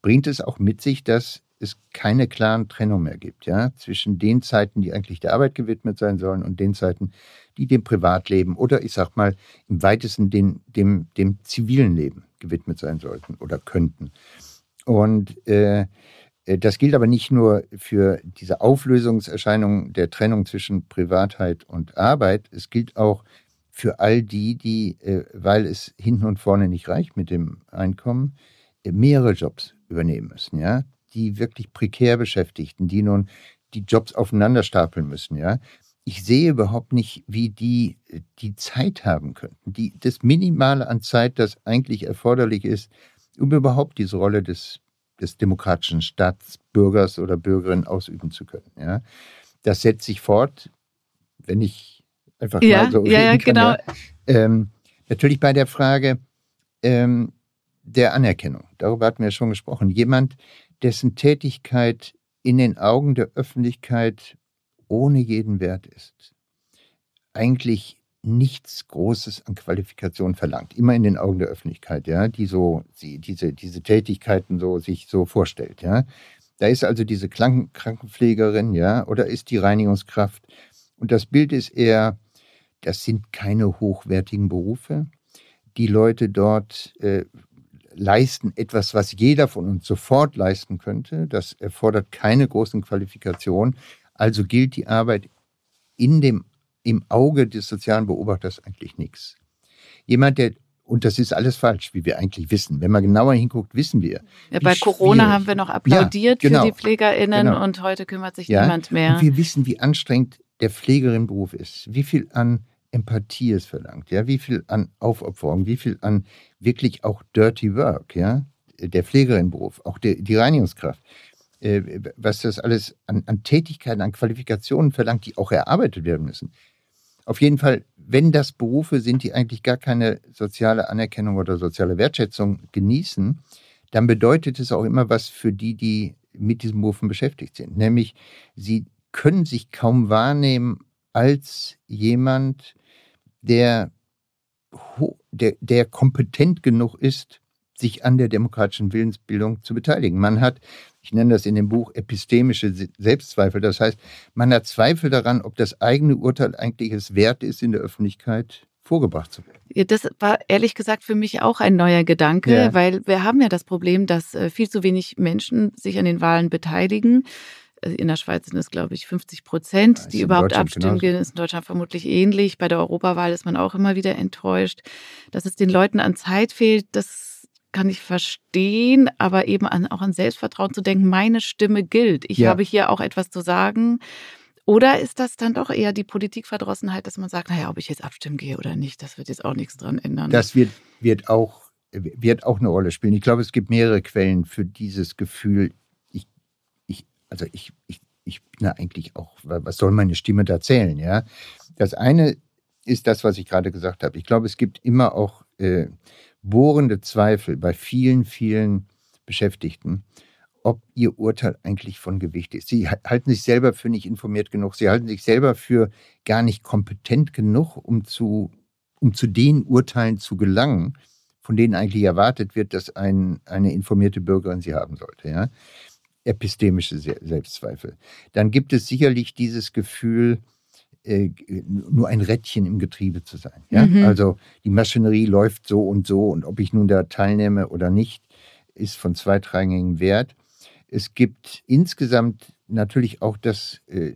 bringt es auch mit sich, dass es keine klaren Trennung mehr gibt, ja, zwischen den Zeiten, die eigentlich der Arbeit gewidmet sein sollen und den Zeiten, die dem Privatleben oder ich sag mal im weitesten den, dem, dem zivilen Leben gewidmet sein sollten oder könnten. Und äh, äh, das gilt aber nicht nur für diese Auflösungserscheinung der Trennung zwischen Privatheit und Arbeit, es gilt auch für all die, die, äh, weil es hinten und vorne nicht reicht mit dem Einkommen, äh, mehrere Jobs übernehmen müssen, ja die wirklich prekär Beschäftigten, die nun die Jobs aufeinander stapeln müssen, ja. Ich sehe überhaupt nicht, wie die die Zeit haben könnten. Die, das Minimale an Zeit, das eigentlich erforderlich ist, um überhaupt diese Rolle des, des demokratischen Staatsbürgers oder Bürgerin ausüben zu können. Ja. Das setzt sich fort, wenn ich einfach ja, mal so ja, ja, kann, genau. Ja. Ähm, natürlich bei der Frage ähm, der Anerkennung. Darüber hatten wir schon gesprochen. Jemand, dessen Tätigkeit in den Augen der Öffentlichkeit ohne jeden Wert ist, eigentlich nichts Großes an Qualifikation verlangt, immer in den Augen der Öffentlichkeit, ja, die so sie, diese, diese Tätigkeiten so sich so vorstellt, ja. Da ist also diese Kranken Krankenpflegerin, ja, oder ist die Reinigungskraft. Und das Bild ist eher, das sind keine hochwertigen Berufe. Die Leute dort äh, leisten etwas, was jeder von uns sofort leisten könnte. Das erfordert keine großen Qualifikationen. Also gilt die Arbeit in dem, im Auge des sozialen Beobachters eigentlich nichts. Jemand, der und das ist alles falsch, wie wir eigentlich wissen. Wenn man genauer hinguckt, wissen wir. Ja, bei Corona schwierig. haben wir noch applaudiert ja, genau, für die PflegerInnen genau. und heute kümmert sich ja, niemand mehr. Und wir wissen, wie anstrengend der Pflegerinnenberuf ist. Wie viel an Empathie es verlangt, ja, wie viel an Aufopferung, wie viel an wirklich auch Dirty Work, ja, der Pflegerinnenberuf, auch der, die Reinigungskraft, äh, was das alles an, an Tätigkeiten, an Qualifikationen verlangt, die auch erarbeitet werden müssen. Auf jeden Fall, wenn das Berufe sind, die eigentlich gar keine soziale Anerkennung oder soziale Wertschätzung genießen, dann bedeutet es auch immer was für die, die mit diesen Berufen beschäftigt sind. Nämlich, sie können sich kaum wahrnehmen als jemand, der, der, der kompetent genug ist, sich an der demokratischen Willensbildung zu beteiligen. Man hat, ich nenne das in dem Buch epistemische Selbstzweifel, das heißt, man hat Zweifel daran, ob das eigene Urteil eigentlich es wert ist, in der Öffentlichkeit vorgebracht zu werden. Ja, das war ehrlich gesagt für mich auch ein neuer Gedanke, ja. weil wir haben ja das Problem, dass äh, viel zu wenig Menschen sich an den Wahlen beteiligen. Äh, in der Schweiz sind es, glaube ich, 50 Prozent, ja, die überhaupt abstimmen. Genauso. Ist in Deutschland vermutlich ähnlich. Bei der Europawahl ist man auch immer wieder enttäuscht. Dass es den Leuten an Zeit fehlt, das kann ich verstehen, aber eben an, auch an Selbstvertrauen zu denken, meine Stimme gilt. Ich ja. habe hier auch etwas zu sagen. Oder ist das dann doch eher die Politikverdrossenheit, dass man sagt, naja, ob ich jetzt abstimmen gehe oder nicht, das wird jetzt auch nichts dran ändern. Das wird, wird, auch, wird auch eine Rolle spielen. Ich glaube, es gibt mehrere Quellen für dieses Gefühl, also ich, ich, ich bin ja eigentlich auch, was soll meine Stimme da zählen, ja? Das eine ist das, was ich gerade gesagt habe. Ich glaube, es gibt immer auch äh, bohrende Zweifel bei vielen, vielen Beschäftigten, ob ihr Urteil eigentlich von Gewicht ist. Sie halten sich selber für nicht informiert genug. Sie halten sich selber für gar nicht kompetent genug, um zu, um zu den Urteilen zu gelangen, von denen eigentlich erwartet wird, dass ein, eine informierte Bürgerin sie haben sollte. Ja? Epistemische Selbstzweifel. Dann gibt es sicherlich dieses Gefühl, äh, nur ein Rädchen im Getriebe zu sein. Ja? Mhm. Also die Maschinerie läuft so und so und ob ich nun da teilnehme oder nicht, ist von zweitrangigem Wert. Es gibt insgesamt natürlich auch das, äh,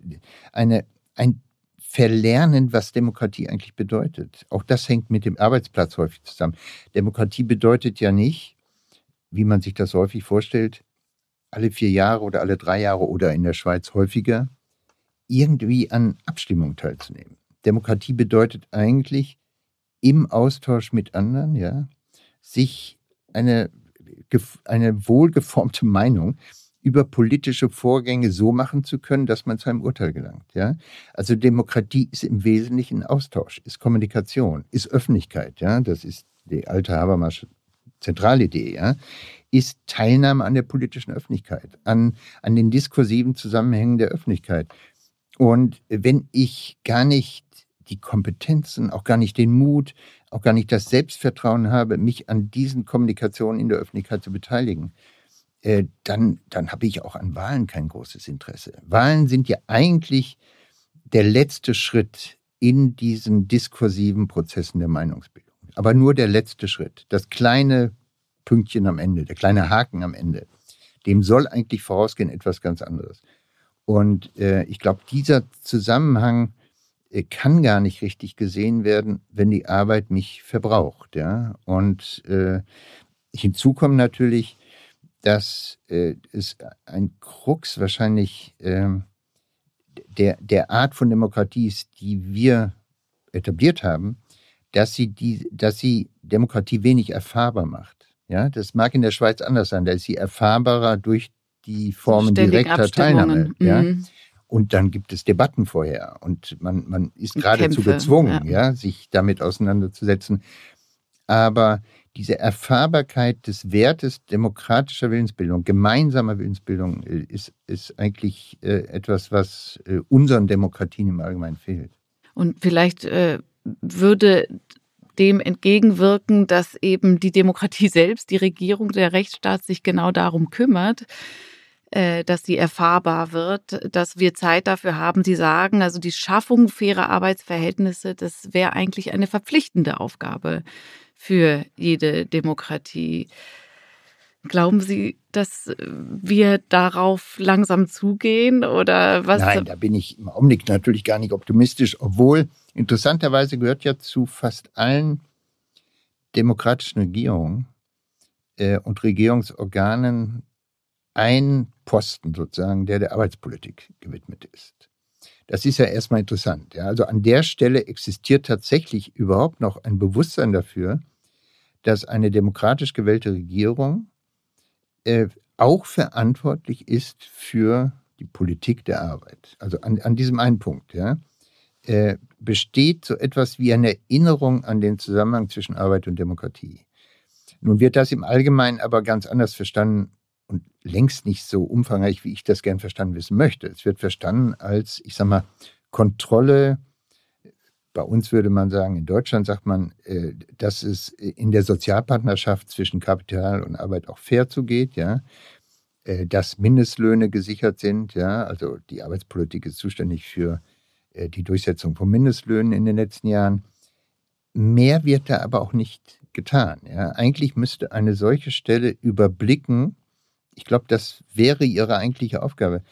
eine, ein Verlernen, was Demokratie eigentlich bedeutet. Auch das hängt mit dem Arbeitsplatz häufig zusammen. Demokratie bedeutet ja nicht, wie man sich das häufig vorstellt, alle vier Jahre oder alle drei Jahre oder in der Schweiz häufiger irgendwie an Abstimmungen teilzunehmen. Demokratie bedeutet eigentlich im Austausch mit anderen, ja, sich eine, eine wohlgeformte Meinung über politische Vorgänge so machen zu können, dass man zu einem Urteil gelangt. Ja? Also Demokratie ist im Wesentlichen Austausch, ist Kommunikation, ist Öffentlichkeit. Ja? Das ist die alte Habermasche Zentralidee, ja? Ist Teilnahme an der politischen Öffentlichkeit, an, an den diskursiven Zusammenhängen der Öffentlichkeit. Und wenn ich gar nicht die Kompetenzen, auch gar nicht den Mut, auch gar nicht das Selbstvertrauen habe, mich an diesen Kommunikationen in der Öffentlichkeit zu beteiligen, äh, dann, dann habe ich auch an Wahlen kein großes Interesse. Wahlen sind ja eigentlich der letzte Schritt in diesen diskursiven Prozessen der Meinungsbildung. Aber nur der letzte Schritt. Das kleine Pünktchen am Ende, der kleine Haken am Ende, dem soll eigentlich vorausgehen etwas ganz anderes. Und äh, ich glaube, dieser Zusammenhang äh, kann gar nicht richtig gesehen werden, wenn die Arbeit mich verbraucht. Ja? Und äh, hinzu kommen natürlich dass äh, es ein Krux wahrscheinlich äh, der, der Art von Demokratie ist, die wir etabliert haben, dass sie, die, dass sie Demokratie wenig erfahrbar macht. Ja, das mag in der Schweiz anders sein. Da ist sie erfahrbarer durch die Formen direkter Teilnahme. Ja? Mhm. Und dann gibt es Debatten vorher. Und man, man ist geradezu gezwungen, ja. ja, sich damit auseinanderzusetzen. Aber diese Erfahrbarkeit des Wertes demokratischer Willensbildung, gemeinsamer Willensbildung, äh, ist, ist eigentlich äh, etwas, was äh, unseren Demokratien im Allgemeinen fehlt. Und vielleicht äh, würde dem entgegenwirken, dass eben die Demokratie selbst, die Regierung, der Rechtsstaat sich genau darum kümmert, äh, dass sie erfahrbar wird, dass wir Zeit dafür haben. Sie sagen, also die Schaffung fairer Arbeitsverhältnisse, das wäre eigentlich eine verpflichtende Aufgabe für jede Demokratie. Glauben Sie, dass wir darauf langsam zugehen oder was? Nein, da bin ich im Augenblick natürlich gar nicht optimistisch, obwohl interessanterweise gehört ja zu fast allen demokratischen Regierungen äh, und Regierungsorganen ein Posten sozusagen, der der Arbeitspolitik gewidmet ist. Das ist ja erstmal interessant. Ja. Also an der Stelle existiert tatsächlich überhaupt noch ein Bewusstsein dafür, dass eine demokratisch gewählte Regierung äh, auch verantwortlich ist für die Politik der Arbeit. Also an, an diesem einen Punkt, ja, äh, besteht so etwas wie eine Erinnerung an den Zusammenhang zwischen Arbeit und Demokratie. Nun wird das im Allgemeinen aber ganz anders verstanden und längst nicht so umfangreich, wie ich das gern verstanden wissen möchte. Es wird verstanden als, ich sag mal, Kontrolle bei uns würde man sagen, in Deutschland sagt man, äh, dass es in der Sozialpartnerschaft zwischen Kapital und Arbeit auch fair zugeht, ja, äh, dass Mindestlöhne gesichert sind, ja, also die Arbeitspolitik ist zuständig für äh, die Durchsetzung von Mindestlöhnen in den letzten Jahren. Mehr wird da aber auch nicht getan. Ja. Eigentlich müsste eine solche Stelle überblicken, ich glaube, das wäre ihre eigentliche Aufgabe,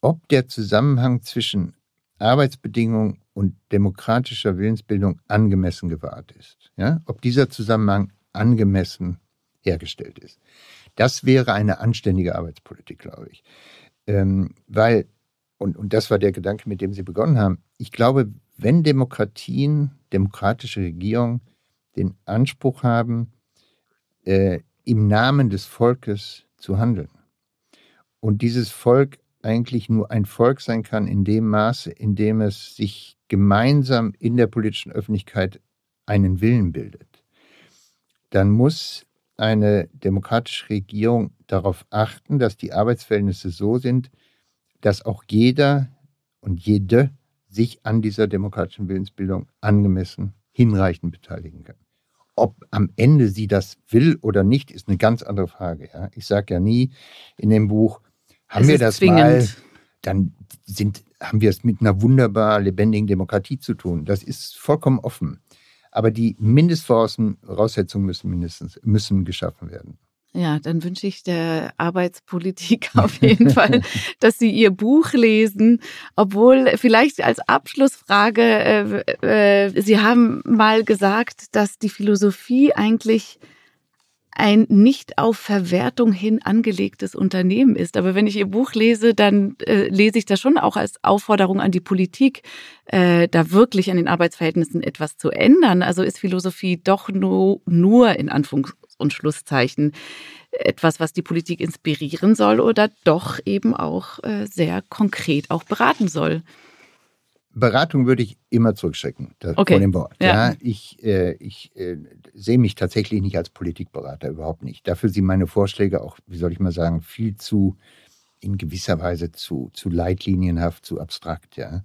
ob der Zusammenhang zwischen Arbeitsbedingungen und demokratischer Willensbildung angemessen gewahrt ist. Ja? Ob dieser Zusammenhang angemessen hergestellt ist. Das wäre eine anständige Arbeitspolitik, glaube ich. Ähm, weil, und, und das war der Gedanke, mit dem Sie begonnen haben, ich glaube, wenn Demokratien, demokratische Regierungen den Anspruch haben, äh, im Namen des Volkes zu handeln und dieses Volk eigentlich nur ein Volk sein kann in dem Maße, in dem es sich gemeinsam in der politischen Öffentlichkeit einen Willen bildet, dann muss eine demokratische Regierung darauf achten, dass die Arbeitsverhältnisse so sind, dass auch jeder und jede sich an dieser demokratischen Willensbildung angemessen, hinreichend beteiligen kann. Ob am Ende sie das will oder nicht, ist eine ganz andere Frage. Ja? Ich sage ja nie in dem Buch, haben wir das zwingend. mal, dann sind, haben wir es mit einer wunderbar lebendigen Demokratie zu tun. Das ist vollkommen offen. Aber die Mindestvoraussetzungen müssen mindestens müssen geschaffen werden. Ja, dann wünsche ich der Arbeitspolitik auf jeden Fall, dass Sie Ihr Buch lesen. Obwohl, vielleicht als Abschlussfrage, äh, äh, Sie haben mal gesagt, dass die Philosophie eigentlich ein nicht auf Verwertung hin angelegtes Unternehmen ist. Aber wenn ich Ihr Buch lese, dann äh, lese ich das schon auch als Aufforderung an die Politik, äh, da wirklich an den Arbeitsverhältnissen etwas zu ändern. Also ist Philosophie doch nur, nur in Anführungs- und Schlusszeichen etwas, was die Politik inspirieren soll oder doch eben auch äh, sehr konkret auch beraten soll. Beratung würde ich immer zurückschrecken okay. vor dem Wort. Ja. ja ich äh, ich äh, sehe mich tatsächlich nicht als Politikberater, überhaupt nicht. Dafür sind meine Vorschläge auch, wie soll ich mal sagen, viel zu, in gewisser Weise zu, zu leitlinienhaft, zu abstrakt. Ja.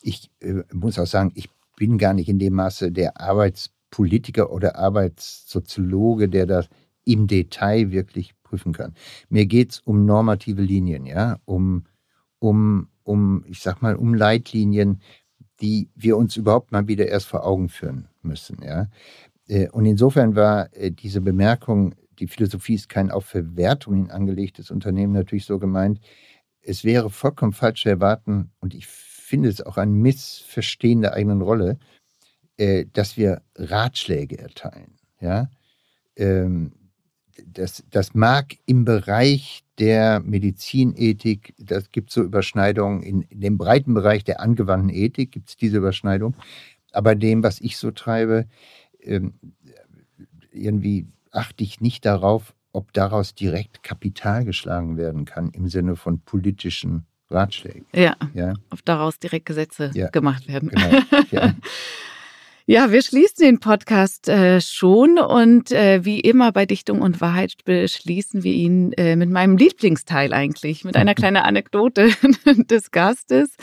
Ich äh, muss auch sagen, ich bin gar nicht in dem Maße der Arbeitspolitiker oder Arbeitssoziologe, der das im Detail wirklich prüfen kann. Mir geht es um normative Linien, ja, um, um um, ich sag mal, um Leitlinien, die wir uns überhaupt mal wieder erst vor Augen führen müssen. Ja? Äh, und insofern war äh, diese Bemerkung, die Philosophie ist kein auf Verwertungen angelegtes Unternehmen, natürlich so gemeint. Es wäre vollkommen falsch zu erwarten, und ich finde es auch ein Missverstehen der eigenen Rolle, äh, dass wir Ratschläge erteilen. Ja? Ähm, das, das mag im Bereich der Medizinethik, das gibt so Überschneidungen, in, in dem breiten Bereich der angewandten Ethik gibt es diese Überschneidung. Aber dem, was ich so treibe, ähm, irgendwie achte ich nicht darauf, ob daraus direkt Kapital geschlagen werden kann im Sinne von politischen Ratschlägen. Ja, ja. ob daraus direkt Gesetze ja. gemacht werden. Genau. Ja. Ja, wir schließen den Podcast äh, schon und äh, wie immer bei Dichtung und Wahrheit beschließen wir ihn äh, mit meinem Lieblingsteil eigentlich, mit einer kleinen Anekdote des Gastes.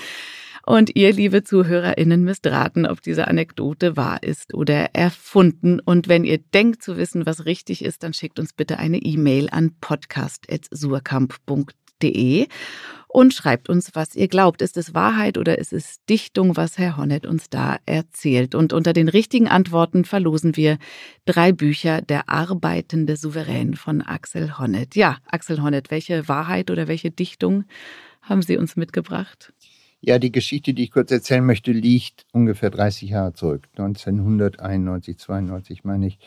Und ihr, liebe ZuhörerInnen, müsst raten, ob diese Anekdote wahr ist oder erfunden. Und wenn ihr denkt zu wissen, was richtig ist, dann schickt uns bitte eine E-Mail an podcast.surkamp.de und schreibt uns, was ihr glaubt. Ist es Wahrheit oder ist es Dichtung, was Herr Honnet uns da erzählt? Und unter den richtigen Antworten verlosen wir drei Bücher Der arbeitende Souverän von Axel Honnet. Ja, Axel Honnet, welche Wahrheit oder welche Dichtung haben Sie uns mitgebracht? Ja, die Geschichte, die ich kurz erzählen möchte, liegt ungefähr 30 Jahre zurück. 1991, 92 meine ich.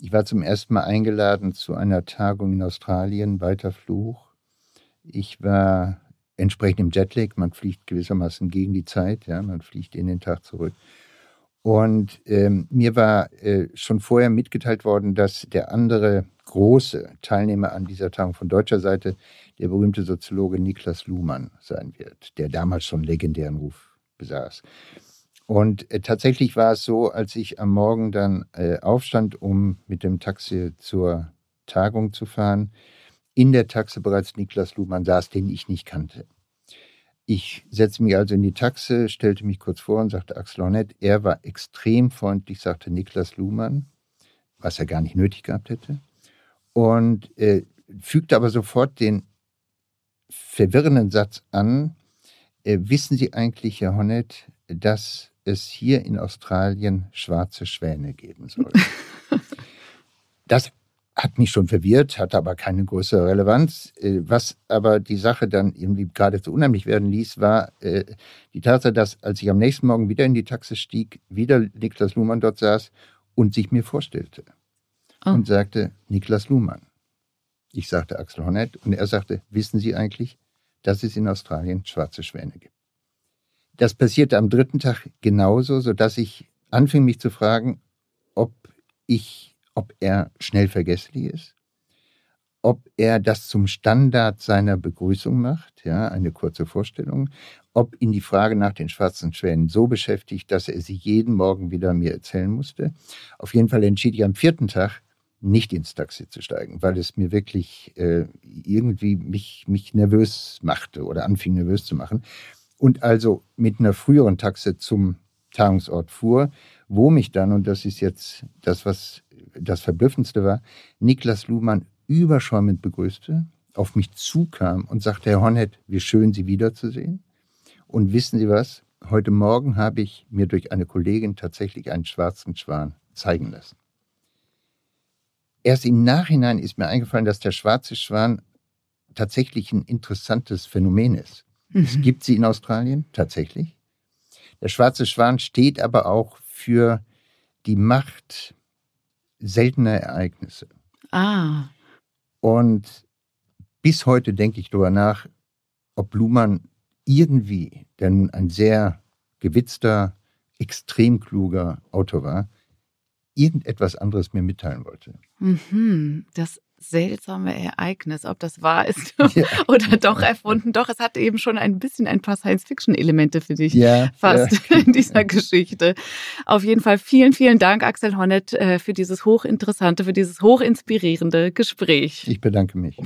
Ich war zum ersten Mal eingeladen zu einer Tagung in Australien, weiter Fluch. Ich war entsprechend im Jetlag. Man fliegt gewissermaßen gegen die Zeit, ja, man fliegt in den Tag zurück. Und ähm, mir war äh, schon vorher mitgeteilt worden, dass der andere große Teilnehmer an dieser Tagung von deutscher Seite der berühmte Soziologe Niklas Luhmann sein wird, der damals schon legendären Ruf besaß. Und äh, tatsächlich war es so, als ich am Morgen dann äh, aufstand, um mit dem Taxi zur Tagung zu fahren, in der Taxe bereits Niklas Luhmann saß, den ich nicht kannte. Ich setzte mich also in die Taxe, stellte mich kurz vor und sagte Axel Hornett. Er war extrem freundlich, sagte Niklas Luhmann, was er gar nicht nötig gehabt hätte. Und äh, fügte aber sofort den verwirrenden Satz an. Äh, wissen Sie eigentlich, Herr Hornett, dass es hier in Australien schwarze Schwäne geben soll? das hat mich schon verwirrt, hatte aber keine größere Relevanz. Äh, was aber die Sache dann irgendwie geradezu unheimlich werden ließ, war äh, die Tatsache, dass als ich am nächsten Morgen wieder in die Taxe stieg, wieder Niklas Luhmann dort saß und sich mir vorstellte oh. und sagte, Niklas Luhmann. Ich sagte Axel Hornett und er sagte, wissen Sie eigentlich, dass es in Australien schwarze Schwäne gibt? Das passierte am dritten Tag genauso, sodass ich anfing mich zu fragen, ob ich ob er schnell vergesslich ist, ob er das zum Standard seiner Begrüßung macht, ja, eine kurze Vorstellung, ob ihn die Frage nach den schwarzen Schwänen so beschäftigt, dass er sie jeden Morgen wieder mir erzählen musste. Auf jeden Fall entschied ich am vierten Tag, nicht ins Taxi zu steigen, weil es mir wirklich äh, irgendwie mich, mich nervös machte oder anfing nervös zu machen. Und also mit einer früheren Taxe zum Tagungsort fuhr, wo mich dann, und das ist jetzt das, was das Verblüffendste war, Niklas Luhmann überschäumend begrüßte, auf mich zukam und sagte, Herr Hornett, wie schön, Sie wiederzusehen. Und wissen Sie was? Heute Morgen habe ich mir durch eine Kollegin tatsächlich einen schwarzen Schwan zeigen lassen. erst im Nachhinein ist mir eingefallen, dass der schwarze Schwan tatsächlich ein interessantes Phänomen ist. Mhm. Es gibt sie in Australien tatsächlich. Der schwarze Schwan steht aber auch für die Macht seltener Ereignisse. Ah. Und bis heute denke ich darüber nach, ob Luhmann irgendwie, der nun ein sehr gewitzter, extrem kluger Autor war, irgendetwas anderes mir mitteilen wollte. Mhm, das seltsame Ereignis, ob das wahr ist ja. oder doch erfunden. Doch, es hat eben schon ein bisschen ein paar Science-Fiction-Elemente für dich ja, fast ja. in dieser Geschichte. Auf jeden Fall vielen, vielen Dank, Axel Honneth, äh, für dieses hochinteressante, für dieses hochinspirierende Gespräch. Ich bedanke mich.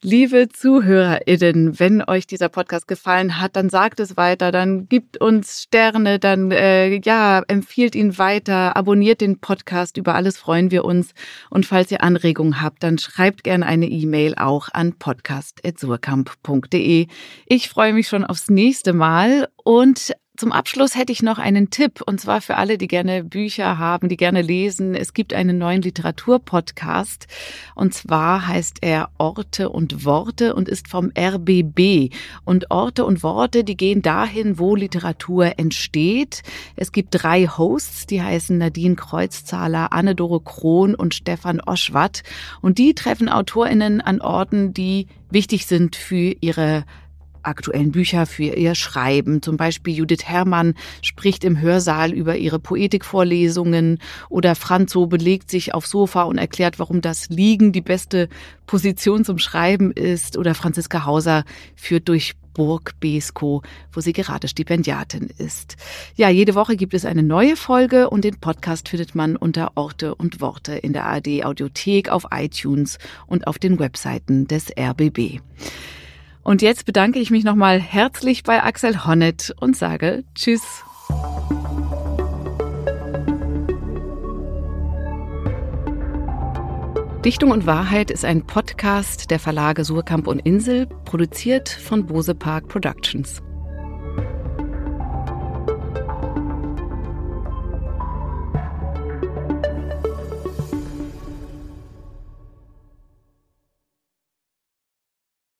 Liebe ZuhörerInnen, wenn euch dieser Podcast gefallen hat, dann sagt es weiter, dann gibt uns Sterne, dann äh, ja, empfiehlt ihn weiter, abonniert den Podcast, über alles freuen wir uns. Und falls ihr Anregungen habt, dann schreibt gerne eine E-Mail auch an podcast.surkamp.de. Ich freue mich schon aufs nächste Mal und zum Abschluss hätte ich noch einen Tipp, und zwar für alle, die gerne Bücher haben, die gerne lesen. Es gibt einen neuen Literaturpodcast, und zwar heißt er Orte und Worte und ist vom RBB. Und Orte und Worte, die gehen dahin, wo Literatur entsteht. Es gibt drei Hosts, die heißen Nadine Kreuzzahler, Anne-Dore Krohn und Stefan Oschwart. Und die treffen AutorInnen an Orten, die wichtig sind für ihre aktuellen Bücher für ihr Schreiben. Zum Beispiel Judith Herrmann spricht im Hörsaal über ihre Poetikvorlesungen oder Franzo belegt sich aufs Sofa und erklärt, warum das Liegen die beste Position zum Schreiben ist oder Franziska Hauser führt durch Burg Besko, wo sie gerade Stipendiatin ist. Ja, jede Woche gibt es eine neue Folge und den Podcast findet man unter Orte und Worte in der ARD Audiothek, auf iTunes und auf den Webseiten des RBB. Und jetzt bedanke ich mich nochmal herzlich bei Axel Honneth und sage Tschüss. Dichtung und Wahrheit ist ein Podcast der Verlage Surkamp und Insel, produziert von Bose Park Productions.